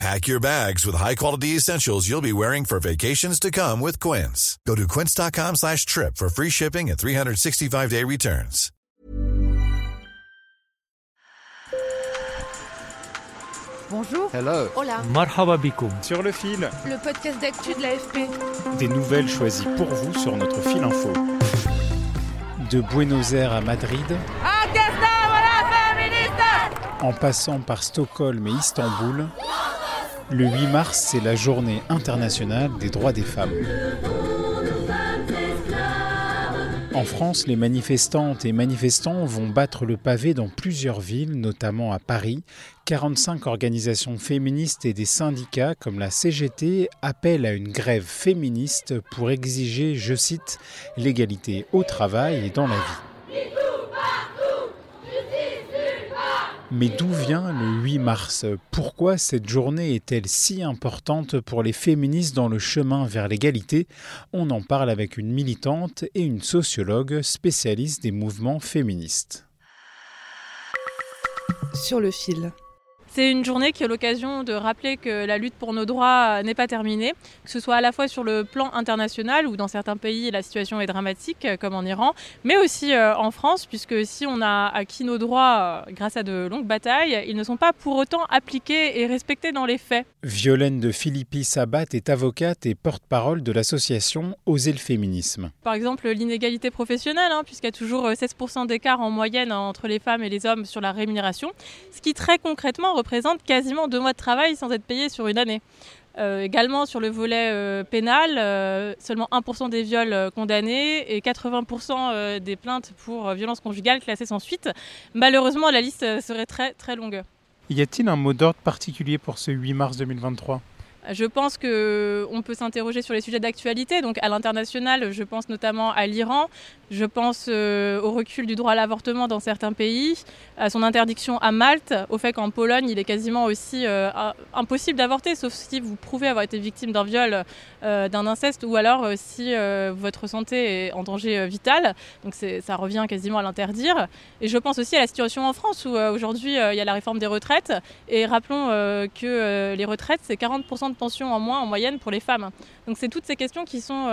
Pack your bags with high-quality essentials you'll be wearing for vacations to come with Quince. Go to quince.com slash trip for free shipping and 365-day returns. Bonjour. Hello. Hola. Marhaba Sur le fil, Le podcast d'actu de l'AFP. des nouvelles choisies pour vous sur notre fil info. De Buenos Aires à Madrid, en passant par Stockholm et Istanbul, le 8 mars, c'est la journée internationale des droits des femmes. En France, les manifestantes et manifestants vont battre le pavé dans plusieurs villes, notamment à Paris. 45 organisations féministes et des syndicats comme la CGT appellent à une grève féministe pour exiger, je cite, l'égalité au travail et dans la vie. Mais d'où vient le 8 mars? Pourquoi cette journée est-elle si importante pour les féministes dans le chemin vers l'égalité? On en parle avec une militante et une sociologue spécialiste des mouvements féministes. Sur le fil. C'est une journée qui est l'occasion de rappeler que la lutte pour nos droits n'est pas terminée, que ce soit à la fois sur le plan international où dans certains pays la situation est dramatique comme en Iran, mais aussi euh, en France puisque si on a acquis nos droits euh, grâce à de longues batailles, ils ne sont pas pour autant appliqués et respectés dans les faits. Violaine de Philippi Sabat est avocate et porte-parole de l'association Oser le féminisme. Par exemple l'inégalité professionnelle, hein, puisqu'il y a toujours euh, 16% d'écart en moyenne entre les femmes et les hommes sur la rémunération, ce qui très concrètement représente quasiment deux mois de travail sans être payé sur une année. Euh, également sur le volet euh, pénal, euh, seulement 1% des viols condamnés et 80% euh, des plaintes pour violences conjugales classées sans suite. Malheureusement, la liste serait très très longue. Y a-t-il un mot d'ordre particulier pour ce 8 mars 2023 Je pense qu'on peut s'interroger sur les sujets d'actualité. Donc à l'international, je pense notamment à l'Iran, je pense euh, au recul du droit à l'avortement dans certains pays, à son interdiction à Malte, au fait qu'en Pologne, il est quasiment aussi euh, impossible d'avorter, sauf si vous prouvez avoir été victime d'un viol, euh, d'un inceste, ou alors si votre santé est en danger vital. Donc ça revient quasiment à l'interdire. Et je pense aussi à la situation en France, où aujourd'hui, il y a la réforme des retraites. Et rappelons que les retraites, c'est 40% de pension en moins en moyenne pour les femmes. Donc c'est toutes ces questions qui sont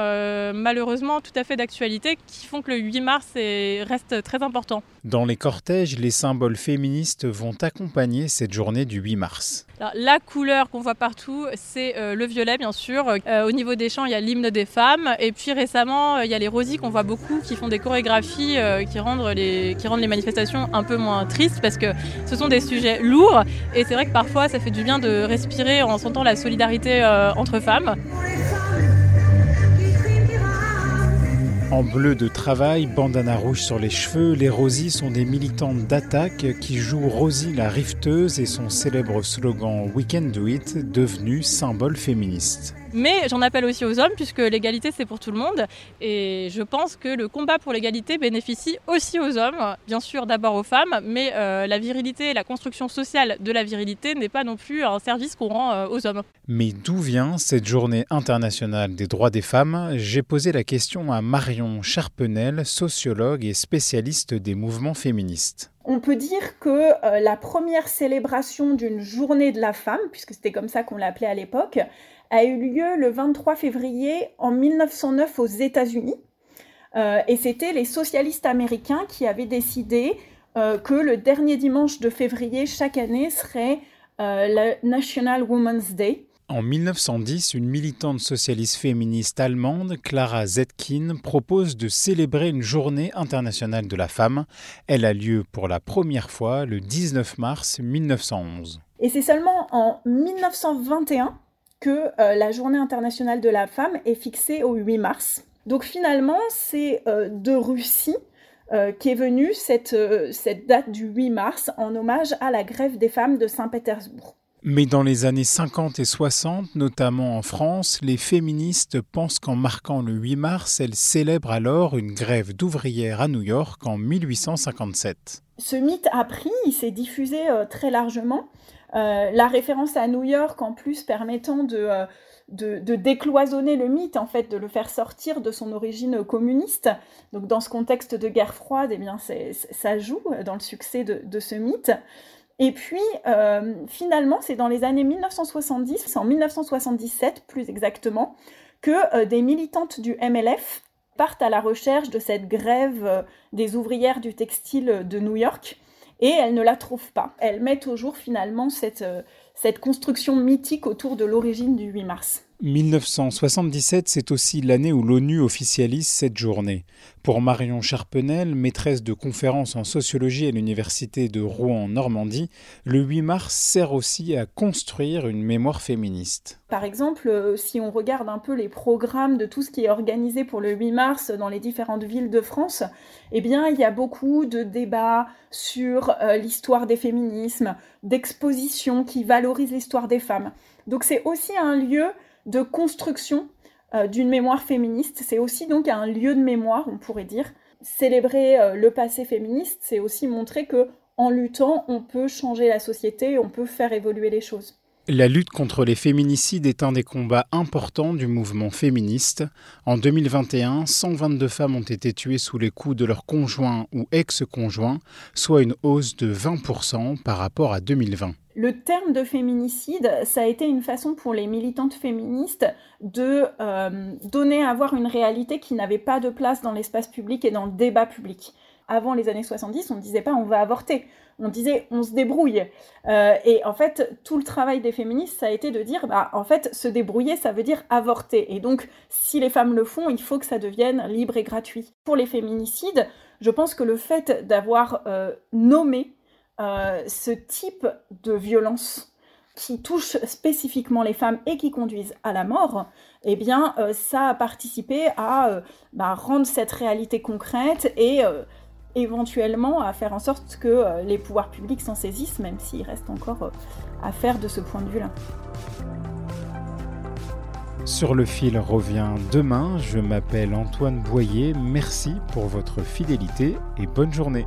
malheureusement tout à fait d'actualité, qui font que le 8 mars est- reste très important. Dans les cortèges, les symboles féministes vont accompagner cette journée du 8 mars. Alors, la couleur qu'on voit partout, c'est euh, le violet, bien sûr. Euh, au niveau des chants, il y a l'hymne des femmes. Et puis récemment, euh, il y a les rosies qu'on voit beaucoup, qui font des chorégraphies euh, qui, rendent les, qui rendent les manifestations un peu moins tristes, parce que ce sont des sujets lourds. Et c'est vrai que parfois, ça fait du bien de respirer en sentant la solidarité entre femmes. En bleu de travail, bandana rouge sur les cheveux, les Rosies sont des militantes d'attaque qui jouent Rosie la rifteuse et son célèbre slogan We can do it, devenu symbole féministe. Mais j'en appelle aussi aux hommes, puisque l'égalité, c'est pour tout le monde. Et je pense que le combat pour l'égalité bénéficie aussi aux hommes, bien sûr d'abord aux femmes, mais euh, la virilité et la construction sociale de la virilité n'est pas non plus un service qu'on rend euh, aux hommes. Mais d'où vient cette journée internationale des droits des femmes? J'ai posé la question à Marion Charpenel, sociologue et spécialiste des mouvements féministes. On peut dire que euh, la première célébration d'une journée de la femme, puisque c'était comme ça qu'on l'appelait à l'époque, a eu lieu le 23 février en 1909 aux États-Unis. Euh, et c'était les socialistes américains qui avaient décidé euh, que le dernier dimanche de février chaque année serait euh, le National Women's Day. En 1910, une militante socialiste féministe allemande, Clara Zetkin, propose de célébrer une journée internationale de la femme. Elle a lieu pour la première fois le 19 mars 1911. Et c'est seulement en 1921 que euh, la journée internationale de la femme est fixée au 8 mars. Donc finalement, c'est euh, de Russie euh, qu'est venue cette, cette date du 8 mars en hommage à la grève des femmes de Saint-Pétersbourg. Mais dans les années 50 et 60, notamment en France, les féministes pensent qu'en marquant le 8 mars, elles célèbrent alors une grève d'ouvrières à New York en 1857. Ce mythe a pris, il s'est diffusé très largement. Euh, la référence à New York, en plus, permettant de, euh, de, décloisonner le mythe, en fait, de le faire sortir de son origine communiste. Donc, dans ce contexte de guerre froide, eh bien, ça joue dans le succès de, de ce mythe. Et puis, euh, finalement, c'est dans les années 1970, c'est en 1977 plus exactement, que des militantes du MLF partent à la recherche de cette grève des ouvrières du textile de New York. Et elles ne la trouvent pas. Elles mettent au jour finalement cette, cette construction mythique autour de l'origine du 8 mars. 1977, c'est aussi l'année où l'ONU officialise cette journée. Pour Marion Charpenel, maîtresse de conférences en sociologie à l'université de Rouen en Normandie, le 8 mars sert aussi à construire une mémoire féministe. Par exemple, euh, si on regarde un peu les programmes de tout ce qui est organisé pour le 8 mars dans les différentes villes de France, eh bien, il y a beaucoup de débats sur euh, l'histoire des féminismes, d'expositions qui valorisent l'histoire des femmes. Donc c'est aussi un lieu de construction euh, d'une mémoire féministe. C'est aussi donc un lieu de mémoire, on pourrait dire. Célébrer euh, le passé féministe, c'est aussi montrer que en luttant, on peut changer la société, on peut faire évoluer les choses. La lutte contre les féminicides est un des combats importants du mouvement féministe. En 2021, 122 femmes ont été tuées sous les coups de leur conjoint ou ex-conjoint, soit une hausse de 20% par rapport à 2020. Le terme de féminicide, ça a été une façon pour les militantes féministes de euh, donner à voir une réalité qui n'avait pas de place dans l'espace public et dans le débat public. Avant les années 70, on ne disait pas on va avorter, on disait on se débrouille. Euh, et en fait, tout le travail des féministes, ça a été de dire bah, en fait, se débrouiller, ça veut dire avorter. Et donc, si les femmes le font, il faut que ça devienne libre et gratuit. Pour les féminicides, je pense que le fait d'avoir euh, nommé euh, ce type de violence qui touche spécifiquement les femmes et qui conduisent à la mort, eh bien, euh, ça a participé à euh, bah, rendre cette réalité concrète et éventuellement à faire en sorte que les pouvoirs publics s'en saisissent, même s'il reste encore à faire de ce point de vue-là. Sur le fil revient demain. Je m'appelle Antoine Boyer. Merci pour votre fidélité et bonne journée.